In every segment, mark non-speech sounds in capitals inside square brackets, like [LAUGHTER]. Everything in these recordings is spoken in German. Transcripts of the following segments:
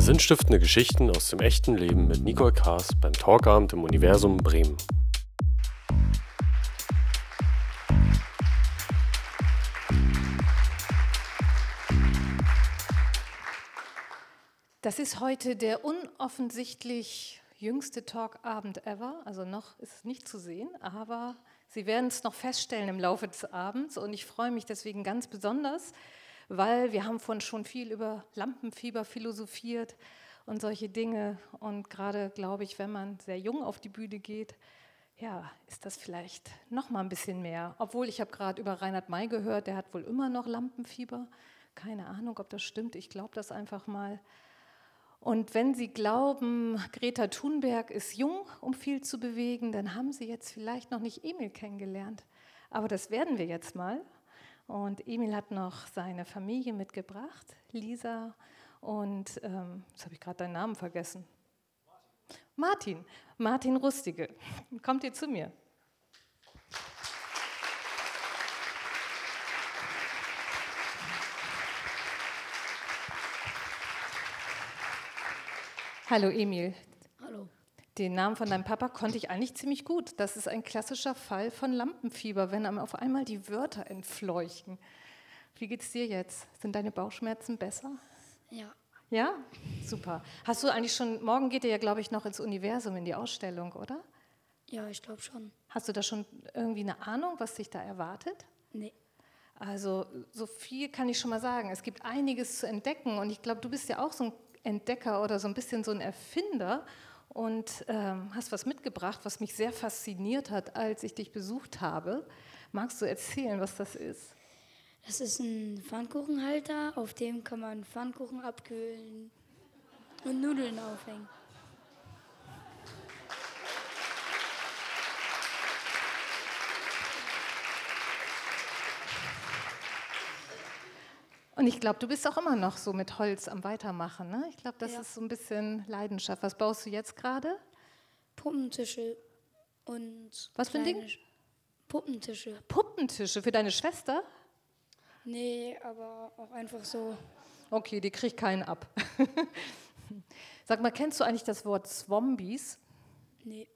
Sinnstiftende Geschichten aus dem echten Leben mit Nicole Kaas beim Talkabend im Universum Bremen. Das ist heute der unoffensichtlich jüngste Talkabend ever. Also noch ist es nicht zu sehen, aber Sie werden es noch feststellen im Laufe des Abends. Und ich freue mich deswegen ganz besonders, weil wir haben von schon viel über Lampenfieber philosophiert und solche Dinge. Und gerade glaube ich, wenn man sehr jung auf die Bühne geht, ja, ist das vielleicht noch mal ein bisschen mehr. Obwohl ich habe gerade über Reinhard May gehört, der hat wohl immer noch Lampenfieber. Keine Ahnung, ob das stimmt. Ich glaube das einfach mal. Und wenn Sie glauben, Greta Thunberg ist jung, um viel zu bewegen, dann haben Sie jetzt vielleicht noch nicht Emil kennengelernt. Aber das werden wir jetzt mal. Und Emil hat noch seine Familie mitgebracht, Lisa und, ähm, jetzt habe ich gerade deinen Namen vergessen. Martin, Martin Rustige. Kommt ihr zu mir? Hallo Emil. Den Namen von deinem Papa konnte ich eigentlich ziemlich gut. Das ist ein klassischer Fall von Lampenfieber, wenn einem auf einmal die Wörter entfleuchten. Wie geht's dir jetzt? Sind deine Bauchschmerzen besser? Ja. Ja? Super. Hast du eigentlich schon, morgen geht ihr ja, glaube ich, noch ins Universum, in die Ausstellung, oder? Ja, ich glaube schon. Hast du da schon irgendwie eine Ahnung, was dich da erwartet? Nee. Also, so viel kann ich schon mal sagen. Es gibt einiges zu entdecken und ich glaube, du bist ja auch so ein Entdecker oder so ein bisschen so ein Erfinder und ähm, hast was mitgebracht, was mich sehr fasziniert hat, als ich dich besucht habe. Magst du erzählen, was das ist? Das ist ein Pfannkuchenhalter, auf dem kann man Pfannkuchen abkühlen und Nudeln aufhängen. Und ich glaube, du bist auch immer noch so mit Holz am Weitermachen. Ne? Ich glaube, das Ja. ist so ein bisschen Leidenschaft. Was baust du jetzt gerade? Puppentische und. Was für ein Ding? Puppentische. Puppentische für deine Schwester? Nee, aber auch einfach so. Okay, die kriegt keinen ab. [LAUGHS] Sag mal, kennst du eigentlich das Wort Zwombies? Nee.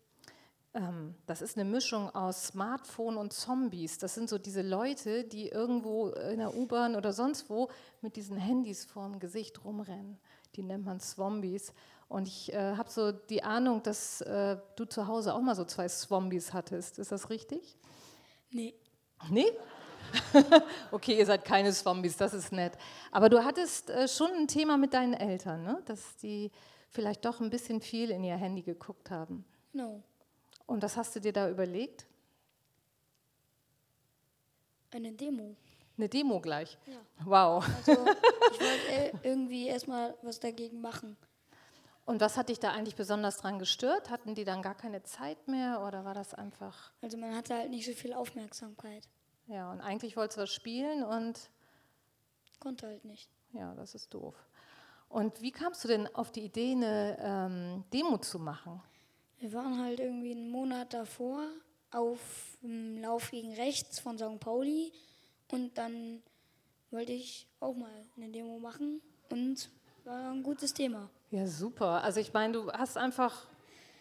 Ähm, das ist eine Mischung aus Smartphone und Zombies. Das sind so diese Leute, die irgendwo in der U-Bahn oder sonst wo mit diesen Handys vorm Gesicht rumrennen. Die nennt man Zwombies. Und ich äh, habe so die Ahnung, dass äh, du zu Hause auch mal so zwei Zwombies hattest. Ist das richtig? Nee. Nee? [LAUGHS] okay, ihr seid keine Zombies, das ist nett. Aber du hattest äh, schon ein Thema mit deinen Eltern, ne? dass die vielleicht doch ein bisschen viel in ihr Handy geguckt haben. No. Und was hast du dir da überlegt? Eine Demo. Eine Demo gleich. Ja. Wow. Also, ich wollte äh, irgendwie erstmal was dagegen machen. Und was hat dich da eigentlich besonders dran gestört? Hatten die dann gar keine Zeit mehr oder war das einfach? Also, man hatte halt nicht so viel Aufmerksamkeit. Ja, und eigentlich wolltest du was spielen und Konnte halt nicht. ja, das ist doof. Und wie kamst du denn auf die Idee, eine ähm, Demo zu machen? Wir waren halt irgendwie einen Monat davor auf dem Lauf gegen rechts von St. Pauli und dann wollte ich auch mal eine Demo machen und war ein gutes Thema. Ja, super. Also ich meine, du hast einfach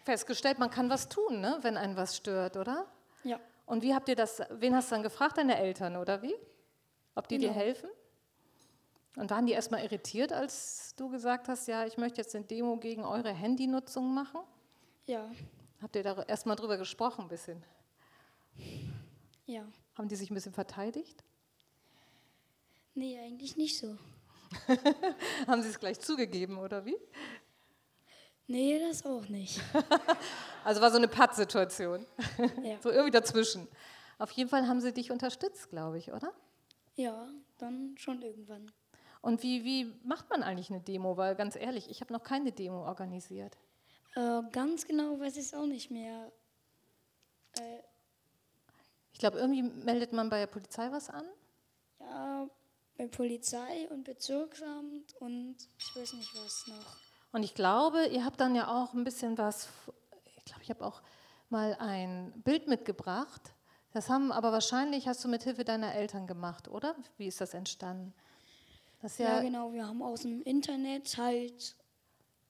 festgestellt, man kann was tun, ne, wenn einen was stört, oder? Ja, Und wie habt ihr das, wen hast du dann gefragt? Deine Eltern, oder wie? Ob die dir Genau. helfen? Und waren die erstmal irritiert, als du gesagt hast, ja, ich möchte jetzt eine Demo gegen eure Handynutzung machen? Ja, Habt ihr da erstmal drüber gesprochen ein bisschen? ja. Haben die sich ein bisschen verteidigt? Nee, eigentlich nicht so. [LAUGHS] Haben sie es gleich zugegeben, oder wie? Nee, das auch nicht. [LAUGHS] Also war so eine Pattsituation. Ja, [LAUGHS] So irgendwie dazwischen. Auf jeden Fall haben sie dich unterstützt, glaube ich, oder? ja dann schon irgendwann. Und wie, wie macht man eigentlich eine Demo? Weil ganz ehrlich, ich habe noch keine Demo organisiert. Äh, ganz genau weiß ich es auch nicht mehr. Äh, Ich glaube, irgendwie meldet man bei der Polizei was an. ja, bei Polizei und Bezirksamt und ich weiß nicht was noch. Und ich glaube, ihr habt dann ja auch ein bisschen was, ich glaube, ich habe auch mal ein Bild mitgebracht. Das haben aber wahrscheinlich, hast du mit Hilfe deiner Eltern gemacht, oder? Wie ist das entstanden? Das Ja, ja, genau. Wir haben aus dem Internet halt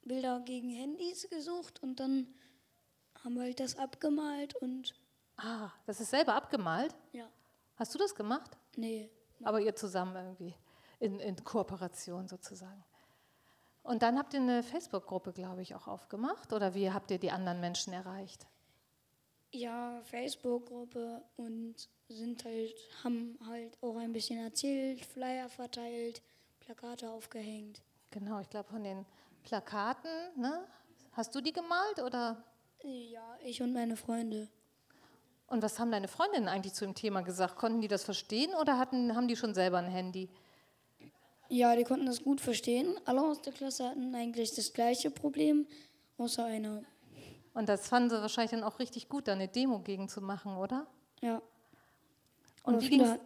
Bilder gegen Handys gesucht und dann haben wir halt das abgemalt und Ah, das ist selber abgemalt? ja, Hast du das gemacht? nee, Aber ihr zusammen irgendwie, in, in Kooperation sozusagen. Und dann habt ihr eine Facebook-Gruppe, glaube ich, auch aufgemacht? Oder wie habt ihr die anderen Menschen erreicht? ja, Facebook-Gruppe und sind halt, haben halt auch ein bisschen erzählt, Flyer verteilt, Plakate aufgehängt. Genau, ich glaube von den Plakaten, ne? Hast du die gemalt oder? Ja, ich und meine Freunde. Und was haben deine Freundinnen eigentlich zu dem Thema gesagt? Konnten die das verstehen oder hatten, haben die schon selber ein Handy? Ja, die konnten das gut verstehen. Alle aus der Klasse hatten eigentlich das gleiche Problem, außer einer. Und das fanden sie wahrscheinlich dann auch richtig gut, da eine Demo gegen zu machen, oder? Ja. Und viele, hat-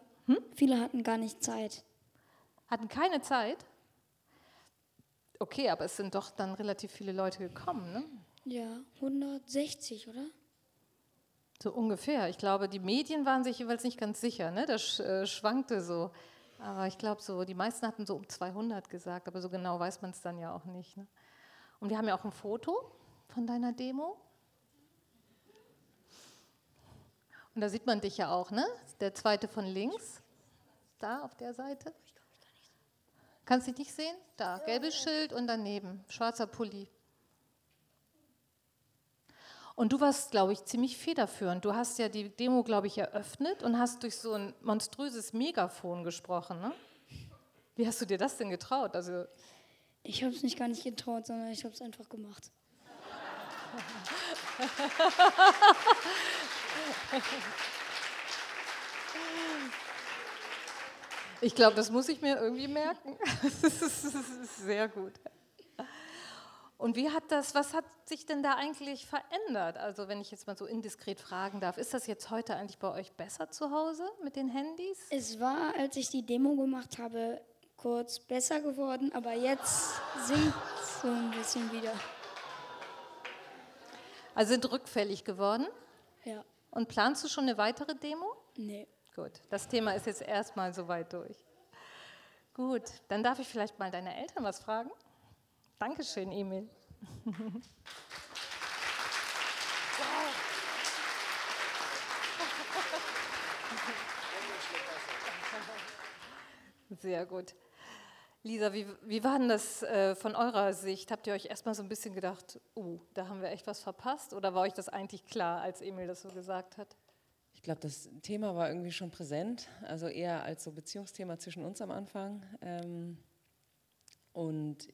viele hatten gar nicht Zeit. Hatten keine Zeit? Okay, aber es sind doch dann relativ viele Leute gekommen, ne? Ja, 160, oder? So ungefähr. Ich glaube, die Medien waren sich jeweils nicht ganz sicher, ne? Das äh, schwankte so. Aber ich glaube, so, die meisten hatten so um 200 gesagt, aber so genau weiß man es dann ja auch nicht. Ne? Und wir haben ja auch ein Foto von deiner Demo. Und da sieht man dich ja auch, ne? Der zweite von links, da auf der Seite. Kannst du dich nicht sehen? Da, gelbes Schild und daneben schwarzer Pulli. Und du warst, glaube ich, ziemlich federführend. Du hast ja die Demo, glaube ich, eröffnet und hast durch so ein monströses Megafon gesprochen. Ne? Wie hast du dir das denn getraut? Also, Ich habe es nicht gar nicht getraut, sondern ich habe es einfach gemacht. [LAUGHS] ich glaube, das muss ich mir irgendwie merken. [LAUGHS] Das ist, das ist sehr gut. Und wie hat das, was hat sich denn da eigentlich verändert? Also, wenn ich jetzt mal so indiskret fragen darf, ist das jetzt heute eigentlich bei euch besser zu Hause mit den Handys? Es war, als ich die Demo gemacht habe, kurz besser geworden, aber jetzt sinkt so ein bisschen wieder. Also sind rückfällig geworden? Ja, Und planst du schon eine weitere Demo? nee. Gut, das Thema ist jetzt erstmal soweit durch. Gut, dann darf ich vielleicht mal deine Eltern was fragen. Dankeschön, Emil. Sehr gut. Lisa, wie, wie war denn das äh, von eurer Sicht? Habt ihr euch erstmal so ein bisschen gedacht, uh, da haben wir echt was verpasst? Oder war euch das eigentlich klar, als Emil das so gesagt hat? Ich glaube, das Thema war irgendwie schon präsent, also eher als so Beziehungsthema zwischen uns am Anfang. Ähm, und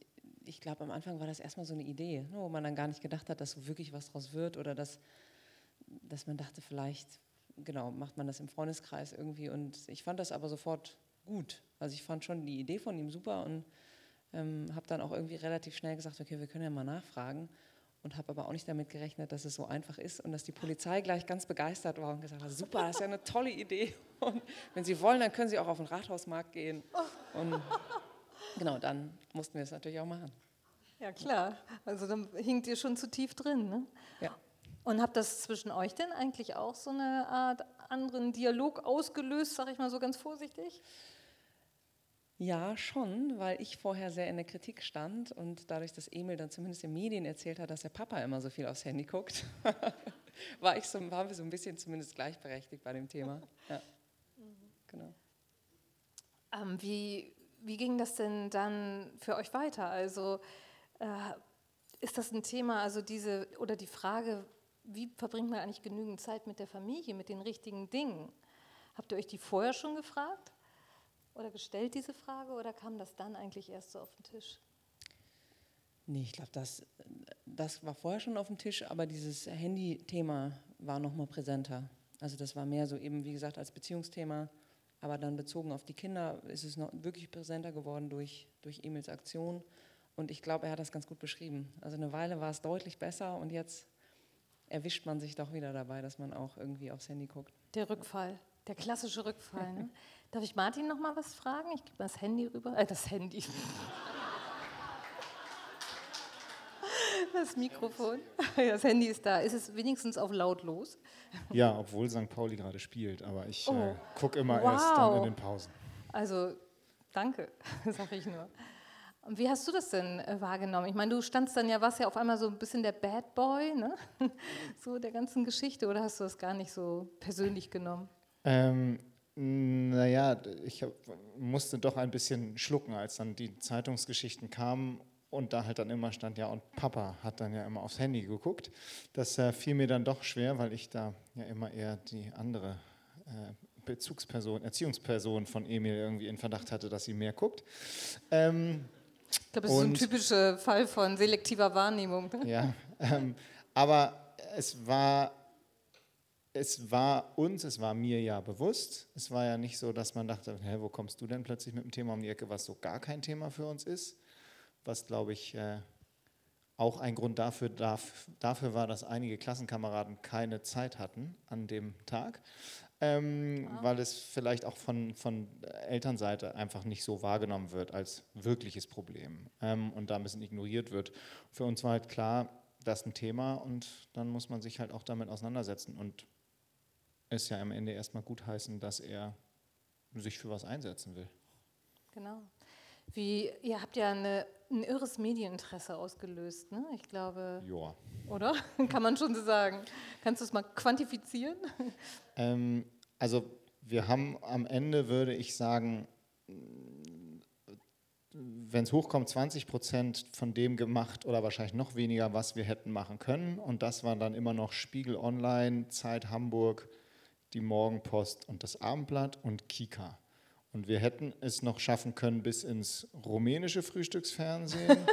ich glaube, am Anfang war das erstmal so eine Idee, ne, wo man dann gar nicht gedacht hat, dass so wirklich was draus wird oder dass, dass man dachte, vielleicht, genau, macht man das im Freundeskreis irgendwie. Und ich fand das aber sofort gut. Also ich fand schon die Idee von ihm super und ähm, habe dann auch irgendwie relativ schnell gesagt, okay, wir können ja mal nachfragen und habe aber auch nicht damit gerechnet, dass es so einfach ist und dass die Polizei gleich ganz begeistert war und gesagt hat, super, das ist ja eine tolle Idee. Und wenn Sie wollen, dann können Sie auch auf den Rathausmarkt gehen. Und genau, dann mussten wir es natürlich auch machen. Ja, klar. Also dann hinkt ihr schon zu tief drin. Ne? Ja. Und habt das zwischen euch denn eigentlich auch so eine Art anderen Dialog ausgelöst, sag ich mal so ganz vorsichtig? Ja, schon, weil ich vorher sehr in der Kritik stand und dadurch, dass Emil dann zumindest in Medien erzählt hat, dass der Papa immer so viel aufs Handy guckt, [LAUGHS] war ich so, waren wir so ein bisschen zumindest gleichberechtigt bei dem Thema. [LAUGHS] Ja. Genau. Ähm, wie, wie ging das denn dann für euch weiter? Also äh, ist das ein Thema, also diese oder die Frage, wie verbringt man eigentlich genügend Zeit mit der Familie, mit den richtigen Dingen? Habt ihr euch die vorher schon gefragt oder gestellt, diese Frage, oder kam das dann eigentlich erst so auf den Tisch? Nee, ich glaube, das, das war vorher schon auf dem Tisch, aber dieses Handy-Thema war noch mal präsenter. Also das war mehr so eben, wie gesagt, als Beziehungsthema, aber dann bezogen auf die Kinder ist es noch wirklich präsenter geworden durch, durch Emils Aktion. Und ich glaube, er hat das ganz gut beschrieben. Also eine Weile war es deutlich besser und jetzt erwischt man sich doch wieder dabei, dass man auch irgendwie aufs Handy guckt. Der Rückfall, der klassische Rückfall. Ne? [LAUGHS] Darf ich Martin noch mal was fragen? Ich gebe mal das Handy rüber. Äh, das Handy. Das Mikrofon. Das Handy ist da. Ist es wenigstens auf lautlos? Ja, obwohl St. Pauli gerade spielt, aber ich Oh. äh, gucke immer Wow. erst dann in den Pausen. Also, danke, [LAUGHS] sage ich nur. Wie hast du das denn äh, wahrgenommen? Ich meine, du standst dann ja, warst ja auf einmal so ein bisschen der Bad Boy, ne? [LAUGHS] so der ganzen Geschichte, oder hast du das gar nicht so persönlich genommen? Ähm, naja, ich hab, musste doch ein bisschen schlucken, als dann die Zeitungsgeschichten kamen und da halt dann immer stand, ja, und Papa hat dann ja immer aufs Handy geguckt. Das äh, fiel mir dann doch schwer, weil ich da ja immer eher die andere äh, Bezugsperson, Erziehungsperson von Emil irgendwie in Verdacht hatte, dass sie mehr guckt. Ähm, ich glaube, das ist ein typischer Fall von selektiver Wahrnehmung. Ne? Ja, ähm, aber es war, es war uns, es war mir ja bewusst. Es war ja nicht so, dass man dachte, hä, wo kommst du denn plötzlich mit dem Thema um die Ecke, was so gar kein Thema für uns ist. Was, glaube ich, äh, auch ein Grund dafür, dafür war, dass einige Klassenkameraden keine Zeit hatten an dem Tag ähm, wow. weil es vielleicht auch von, von Elternseite einfach nicht so wahrgenommen wird als wirkliches Problem ähm, und da ein bisschen ignoriert wird. Für uns war halt klar, das ist ein Thema und dann muss man sich halt auch damit auseinandersetzen und es ja am Ende erstmal gutheißen, dass er sich für was einsetzen will. Genau. Wie, ihr habt ja eine, ein irres Medieninteresse ausgelöst, ne? Ich glaube. Ja. Oder? [LAUGHS] Kann man schon so sagen. Kannst du es mal quantifizieren? Ähm, also wir haben am Ende, würde ich sagen, wenn es hochkommt, 20 Prozent von dem gemacht oder wahrscheinlich noch weniger, was wir hätten machen können. Und das waren dann immer noch Spiegel Online, Zeit Hamburg, die Morgenpost und das Abendblatt und Kika. Und wir hätten es noch schaffen können bis ins rumänische Frühstücksfernsehen. [LAUGHS]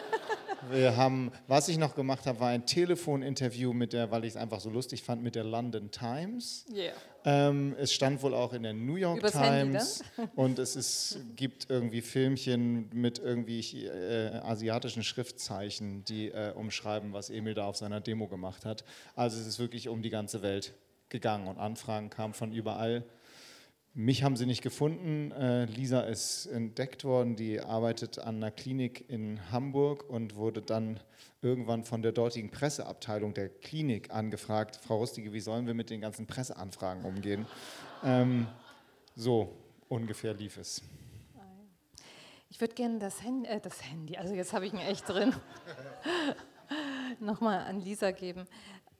Wir haben, was ich noch gemacht habe, war ein Telefoninterview mit der, weil ich es einfach so lustig fand, mit der London Times. Yeah. Ähm, es stand wohl auch in der New York Übers Times [LAUGHS] und es ist, gibt irgendwie Filmchen mit irgendwie äh, asiatischen Schriftzeichen, die äh, umschreiben, was Emil da auf seiner Demo gemacht hat. Also es ist wirklich um die ganze Welt gegangen und Anfragen kamen von überall. Mich haben sie nicht gefunden. Äh, Lisa ist entdeckt worden, die arbeitet an einer Klinik in Hamburg und wurde dann irgendwann von der dortigen Presseabteilung der Klinik angefragt, Frau Rustige, wie sollen wir mit den ganzen Presseanfragen umgehen? Ähm, so ungefähr lief es. Ich würde gerne das, Handy, äh, das Handy, also jetzt habe ich ihn echt drin, [LAUGHS] nochmal an Lisa geben.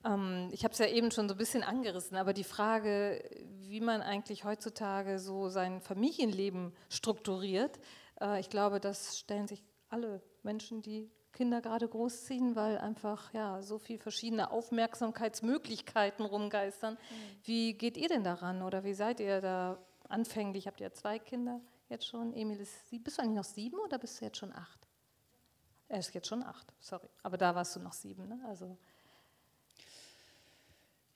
Ähm, ich habe es ja eben schon so ein bisschen angerissen, aber die Frage, wie man eigentlich heutzutage so sein Familienleben strukturiert, äh, ich glaube, das stellen sich alle Menschen, die Kinder gerade großziehen, weil einfach ja so viele verschiedene Aufmerksamkeitsmöglichkeiten rumgeistern. Mhm. Wie geht ihr denn daran oder wie seid ihr da anfänglich? Habt ihr zwei Kinder jetzt schon? Emil ist sie. Bist du eigentlich noch sieben oder bist du jetzt schon acht? Er ist jetzt schon acht, sorry. Aber da warst du noch sieben, ne? Also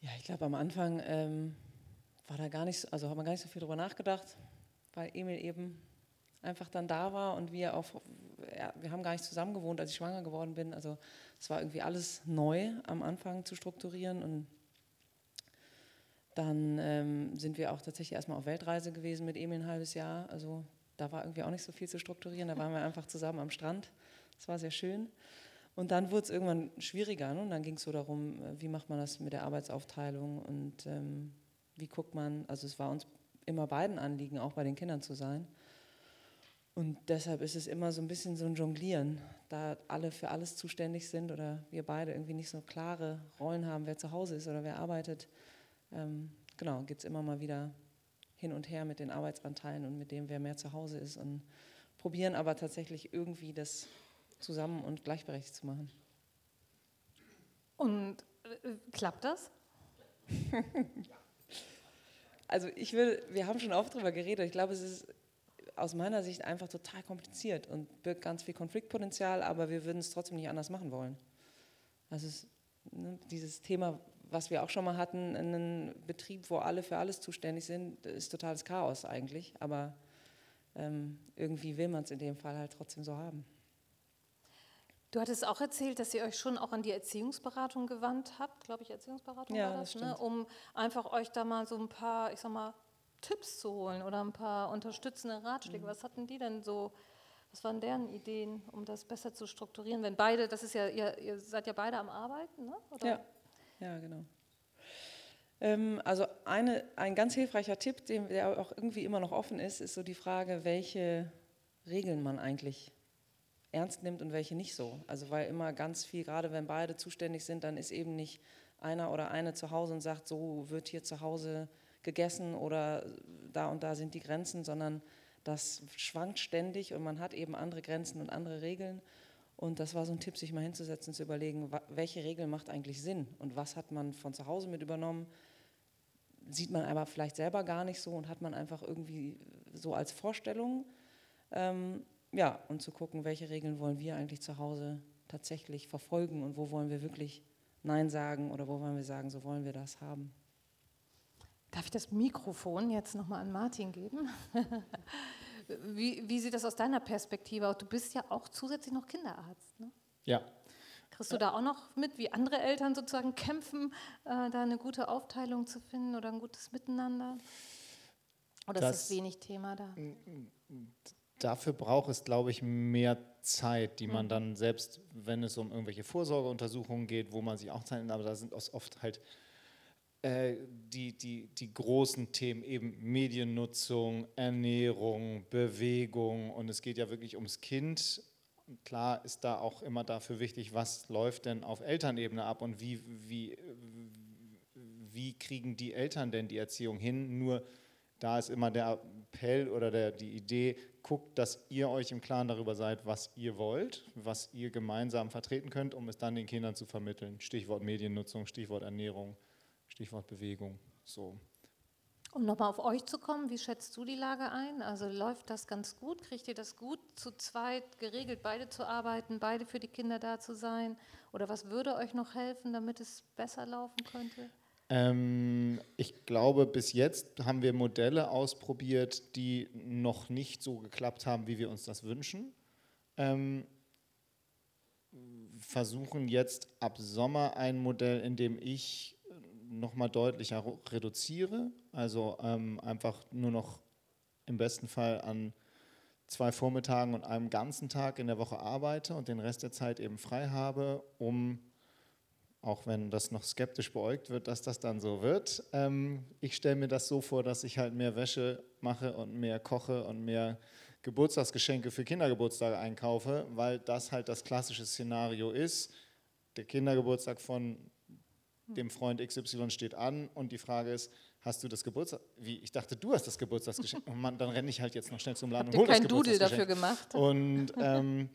ja, ich glaube, am Anfang ähm, war da gar nicht, also haben wir gar nicht so viel drüber nachgedacht, weil Emil eben einfach dann da war und wir auch, ja, wir haben gar nicht zusammen gewohnt, als ich schwanger geworden bin. Also es war irgendwie alles neu am Anfang zu strukturieren und dann ähm, sind wir auch tatsächlich erstmal auf Weltreise gewesen mit Emil ein halbes Jahr. Also da war irgendwie auch nicht so viel zu strukturieren. Da waren wir einfach zusammen am Strand. Das war sehr schön. Und dann wurde es irgendwann schwieriger. Ne? Und dann ging es so darum, äh, wie macht man das mit der Arbeitsaufteilung und ähm, wie guckt man, also es war uns immer beiden Anliegen, auch bei den Kindern zu sein. Und deshalb ist es immer so ein bisschen so ein Jonglieren, da alle für alles zuständig sind oder wir beide irgendwie nicht so klare Rollen haben, wer zu Hause ist oder wer arbeitet. Ähm, genau, geht es immer mal wieder hin und her mit den Arbeitsanteilen und mit dem, wer mehr zu Hause ist und probieren aber tatsächlich irgendwie das zusammen und gleichberechtigt zu machen. Und äh, klappt das? [LAUGHS] also ich will, wir haben schon oft darüber geredet, ich glaube, es ist aus meiner Sicht einfach total kompliziert und birgt ganz viel Konfliktpotenzial, aber wir würden es trotzdem nicht anders machen wollen. Also es, ne, dieses Thema, was wir auch schon mal hatten, einen Betrieb, wo alle für alles zuständig sind, ist totales Chaos eigentlich, aber ähm, irgendwie will man es in dem Fall halt trotzdem so haben. Du hattest auch erzählt, dass ihr euch schon auch an die Erziehungsberatung gewandt habt, glaube ich, Erziehungsberatung ja, war das, das ne? um einfach euch da mal so ein paar, ich sag mal, Tipps zu holen oder ein paar unterstützende Ratschläge. Mhm. Was hatten die denn so, was waren deren Ideen, um das besser zu strukturieren? Wenn beide, das ist ja, ihr, ihr seid ja beide am Arbeiten, ne? Oder? Ja, ja, genau. Ähm, also eine, ein ganz hilfreicher Tipp, der auch irgendwie immer noch offen ist, ist so die Frage, welche Regeln man eigentlich ernst nimmt und welche nicht so. Also weil immer ganz viel, gerade wenn beide zuständig sind, dann ist eben nicht einer oder eine zu Hause und sagt, so wird hier zu Hause gegessen oder da und da sind die Grenzen, sondern das schwankt ständig und man hat eben andere Grenzen und andere Regeln. Und das war so ein Tipp, sich mal hinzusetzen, zu überlegen, welche Regel macht eigentlich Sinn und was hat man von zu Hause mit übernommen, sieht man aber vielleicht selber gar nicht so und hat man einfach irgendwie so als Vorstellung. Ähm, ja, und zu gucken, welche Regeln wollen wir eigentlich zu Hause tatsächlich verfolgen und wo wollen wir wirklich Nein sagen oder wo wollen wir sagen, so wollen wir das haben. Darf ich das Mikrofon jetzt nochmal an Martin geben? [LAUGHS] wie, wie sieht das aus deiner Perspektive aus? Du bist ja auch zusätzlich noch Kinderarzt. Ne? Ja. Kriegst du da auch noch mit, wie andere Eltern sozusagen kämpfen, äh, da eine gute Aufteilung zu finden oder ein gutes Miteinander? Oder das, ist das wenig Thema da? Dafür braucht es, glaube ich, mehr Zeit, die man mhm. dann selbst, wenn es um irgendwelche Vorsorgeuntersuchungen geht, wo man sich auch Zeit, aber da sind oft halt äh, die, die, die großen Themen eben Mediennutzung, Ernährung, Bewegung und es geht ja wirklich ums Kind. Klar ist da auch immer dafür wichtig, was läuft denn auf Elternebene ab und wie, wie, wie kriegen die Eltern denn die Erziehung hin. Nur da ist immer der Appell oder der, die Idee, guckt, dass ihr euch im Klaren darüber seid, was ihr wollt, was ihr gemeinsam vertreten könnt, um es dann den Kindern zu vermitteln. Stichwort Mediennutzung, Stichwort Ernährung. Stichwort Bewegung. So. Um nochmal auf euch zu kommen, wie schätzt du die Lage ein? Also läuft das ganz gut? Kriegt ihr das gut, zu zweit geregelt, beide zu arbeiten, beide für die Kinder da zu sein? Oder was würde euch noch helfen, damit es besser laufen könnte? Ähm, ich glaube, bis jetzt haben wir Modelle ausprobiert, die noch nicht so geklappt haben, wie wir uns das wünschen. Ähm, versuchen jetzt ab Sommer ein Modell, in dem ich nochmal deutlicher reduziere. Also ähm, einfach nur noch im besten Fall an zwei Vormittagen und einem ganzen Tag in der Woche arbeite und den Rest der Zeit eben frei habe, um, auch wenn das noch skeptisch beäugt wird, dass das dann so wird, ähm, ich stelle mir das so vor, dass ich halt mehr Wäsche mache und mehr koche und mehr Geburtstagsgeschenke für Kindergeburtstage einkaufe, weil das halt das klassische Szenario ist. Der Kindergeburtstag von dem Freund XY steht an und die Frage ist, hast du das Geburtstag, wie, ich dachte, du hast das Geburtstagsgeschenk, und man, dann renne ich halt jetzt noch schnell zum Laden Habt und hole das kein Doodle dafür gemacht? Und ähm,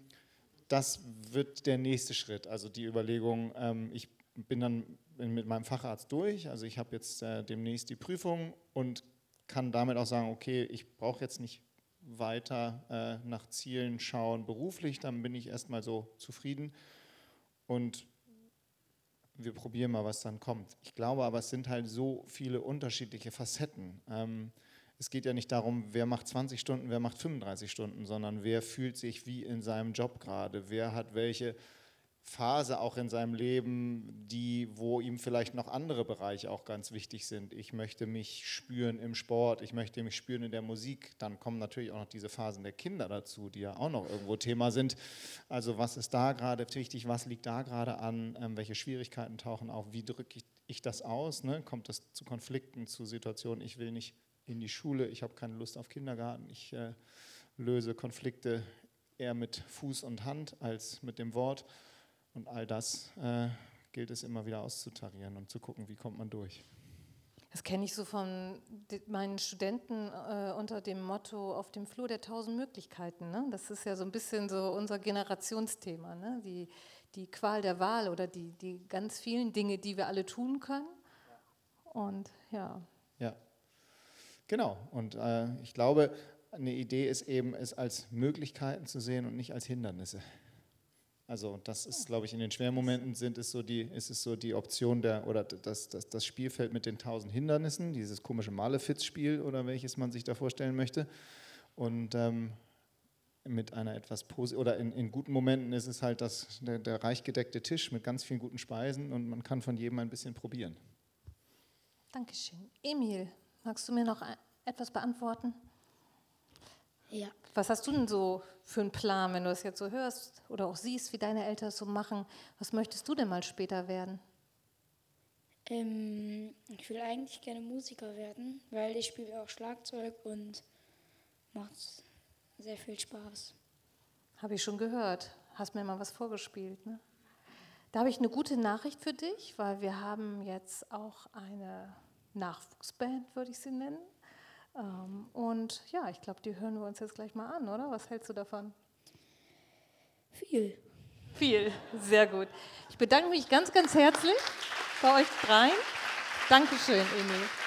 das wird der nächste Schritt, also die Überlegung, ähm, ich bin dann mit meinem Facharzt durch, also ich habe jetzt äh, demnächst die Prüfung und kann damit auch sagen, okay, ich brauche jetzt nicht weiter äh, nach Zielen schauen beruflich, dann bin ich erstmal so zufrieden und wir probieren mal, was dann kommt. Ich glaube aber, es sind halt so viele unterschiedliche Facetten. Ähm, es geht ja nicht darum, wer macht 20 Stunden, wer macht 35 Stunden, sondern wer fühlt sich wie in seinem Job gerade, wer hat welche Phase auch in seinem Leben, die, wo ihm vielleicht noch andere Bereiche auch ganz wichtig sind. Ich möchte mich spüren im Sport, ich möchte mich spüren in der Musik. Dann kommen natürlich auch noch diese Phasen der Kinder dazu, die ja auch noch irgendwo Thema sind. Also was ist da gerade wichtig, was liegt da gerade an, ähm, welche Schwierigkeiten tauchen auf, wie drücke ich, ich das aus? Ne? Kommt das zu Konflikten, zu Situationen, ich will nicht in die Schule, ich habe keine Lust auf Kindergarten, ich äh, löse Konflikte eher mit Fuß und Hand als mit dem Wort. Und all das äh, gilt es immer wieder auszutarieren und zu gucken, wie kommt man durch. Das kenne ich so von meinen Studenten äh, unter dem Motto auf dem Flur der tausend Möglichkeiten. Ne? Das ist ja so ein bisschen so unser Generationsthema, ne? die, die Qual der Wahl oder die, die ganz vielen Dinge, die wir alle tun können. Und ja. Ja, genau. Und äh, ich glaube, eine Idee ist eben, es als Möglichkeiten zu sehen und nicht als Hindernisse. Also das ist, glaube ich, in den Schwermomenten sind es so die, ist es so die Option der, oder das, das, das Spielfeld mit den tausend Hindernissen, dieses komische Malefiz-Spiel oder welches man sich da vorstellen möchte. Und ähm, mit einer etwas Posi oder in, in, guten Momenten ist es halt das, der, der reich gedeckte Tisch mit ganz vielen guten Speisen und man kann von jedem ein bisschen probieren. Dankeschön. Emil, magst du mir noch etwas beantworten? Ja. Was hast du denn so für einen Plan, wenn du es jetzt so hörst oder auch siehst, wie deine Eltern es so machen? Was möchtest du denn mal später werden? Ähm, ich will eigentlich gerne Musiker werden, weil ich spiele auch Schlagzeug und macht sehr viel Spaß. Habe ich schon gehört. hast mir mal was vorgespielt. Ne? Da habe ich eine gute Nachricht für dich, weil wir haben jetzt auch eine Nachwuchsband, würde ich sie nennen. Ähm, und ja, ich glaube, die hören wir uns jetzt gleich mal an, oder? Was hältst du davon? Viel. Viel, sehr gut. Ich bedanke mich ganz, ganz herzlich bei euch dreien. Dankeschön, Emil.